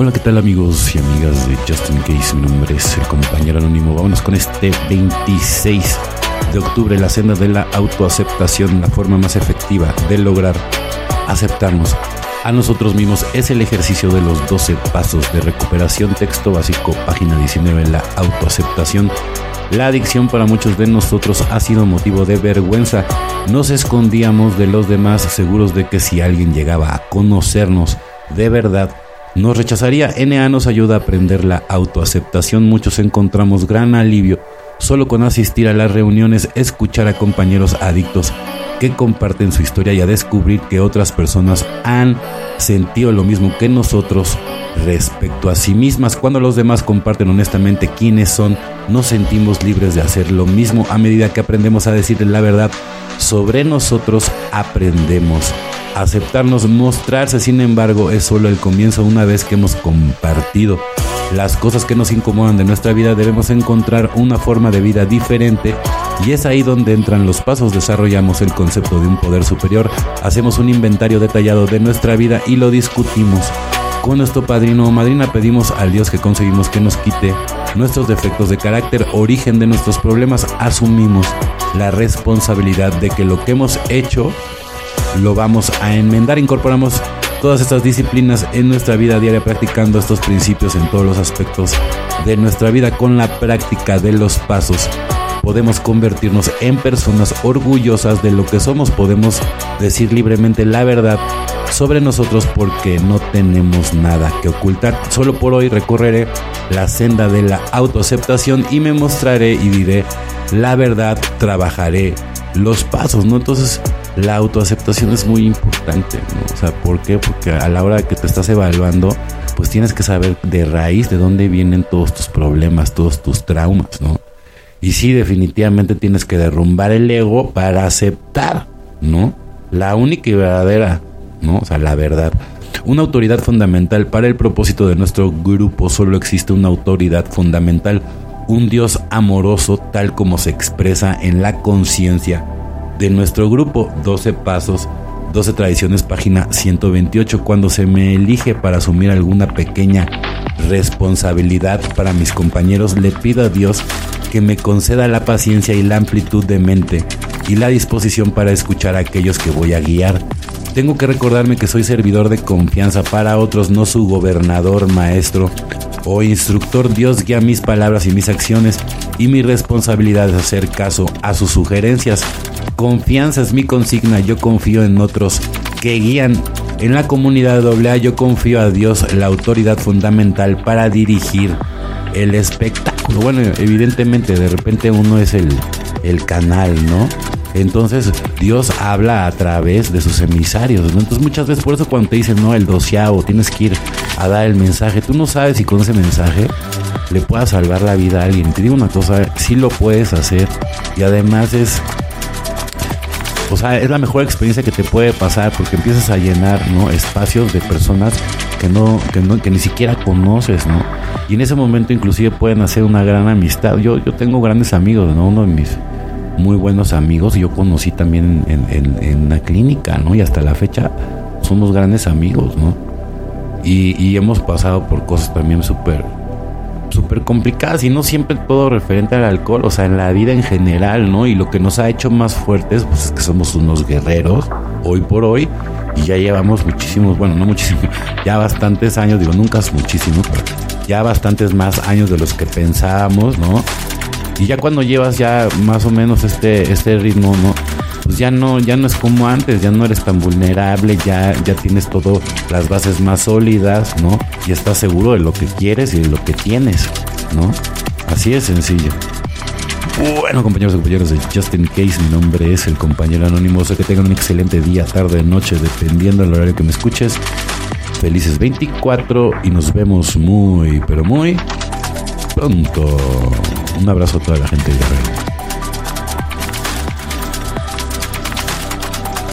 Hola, ¿qué tal amigos y amigas de Justin Case? Mi nombre es el compañero anónimo. Vámonos con este 26 de octubre, la senda de la autoaceptación, la forma más efectiva de lograr aceptarnos a nosotros mismos es el ejercicio de los 12 pasos de recuperación, texto básico, página 19, la autoaceptación. La adicción para muchos de nosotros ha sido motivo de vergüenza. Nos escondíamos de los demás seguros de que si alguien llegaba a conocernos de verdad, nos rechazaría. NA nos ayuda a aprender la autoaceptación. Muchos encontramos gran alivio solo con asistir a las reuniones, escuchar a compañeros adictos que comparten su historia y a descubrir que otras personas han sentido lo mismo que nosotros respecto a sí mismas. Cuando los demás comparten honestamente quiénes son, nos sentimos libres de hacer lo mismo a medida que aprendemos a decir la verdad sobre nosotros, aprendemos Aceptarnos, mostrarse, sin embargo, es solo el comienzo. Una vez que hemos compartido las cosas que nos incomodan de nuestra vida, debemos encontrar una forma de vida diferente. Y es ahí donde entran los pasos, desarrollamos el concepto de un poder superior, hacemos un inventario detallado de nuestra vida y lo discutimos. Con nuestro padrino o madrina. Pedimos al Dios que conseguimos que nos quite nuestros defectos de carácter, origen de nuestros problemas, asumimos la responsabilidad de que lo que hemos hecho lo vamos a enmendar. Incorporamos todas estas disciplinas en nuestra vida diaria practicando estos principios en todos los aspectos de nuestra vida con la práctica de los pasos. Podemos convertirnos en personas orgullosas de lo que somos, podemos decir libremente la verdad sobre nosotros porque no tenemos nada que ocultar. Solo por hoy recorreré la senda de la autoaceptación y me mostraré y diré la verdad, trabajaré los pasos, ¿no? Entonces, la autoaceptación es muy importante, ¿no? O sea, ¿por qué? Porque a la hora que te estás evaluando, pues tienes que saber de raíz de dónde vienen todos tus problemas, todos tus traumas, ¿no? Y sí, definitivamente tienes que derrumbar el ego para aceptar, ¿no? La única y verdadera, ¿no? O sea, la verdad. Una autoridad fundamental para el propósito de nuestro grupo, solo existe una autoridad fundamental, un Dios amoroso tal como se expresa en la conciencia de nuestro grupo 12 Pasos, 12 Tradiciones, página 128, cuando se me elige para asumir alguna pequeña responsabilidad para mis compañeros, le pido a Dios que me conceda la paciencia y la amplitud de mente y la disposición para escuchar a aquellos que voy a guiar. Tengo que recordarme que soy servidor de confianza para otros, no su gobernador, maestro o instructor. Dios guía mis palabras y mis acciones y mi responsabilidad es hacer caso a sus sugerencias. Confianza es mi consigna, yo confío en otros que guían. En la comunidad AA yo confío a Dios, la autoridad fundamental para dirigir el espectáculo. Bueno, evidentemente de repente uno es el, el canal, ¿no? Entonces Dios habla a través de sus emisarios. Entonces muchas veces por eso cuando te dicen, no, el doceavo, tienes que ir a dar el mensaje, tú no sabes si con ese mensaje le puedas salvar la vida a alguien. Te digo una cosa, sí lo puedes hacer y además es o sea, es la mejor experiencia que te puede pasar porque empiezas a llenar, ¿no? Espacios de personas que no, que no, que ni siquiera conoces, ¿no? Y en ese momento inclusive pueden hacer una gran amistad. Yo, yo tengo grandes amigos, ¿no? Uno de mis muy buenos amigos, yo conocí también en, en, la clínica, ¿no? Y hasta la fecha somos grandes amigos, ¿no? Y, y hemos pasado por cosas también súper súper complicadas y no siempre todo referente al alcohol, o sea, en la vida en general, ¿no? Y lo que nos ha hecho más fuertes, pues es que somos unos guerreros, hoy por hoy, y ya llevamos muchísimos, bueno, no muchísimos, ya bastantes años, digo, nunca es muchísimo, pero ya bastantes más años de los que pensábamos, ¿no? Y ya cuando llevas ya más o menos este, este ritmo, ¿no? pues ya no, ya no es como antes, ya no eres tan vulnerable, ya, ya tienes todo las bases más sólidas, ¿no? Y estás seguro de lo que quieres y de lo que tienes, ¿no? Así es sencillo. Bueno, compañeros y compañeros de Justin Case, mi nombre es el compañero anónimo. que tengan un excelente día, tarde, noche, dependiendo del horario que me escuches. Felices 24 y nos vemos muy, pero muy pronto. Un abrazo a toda la gente de Guerrero.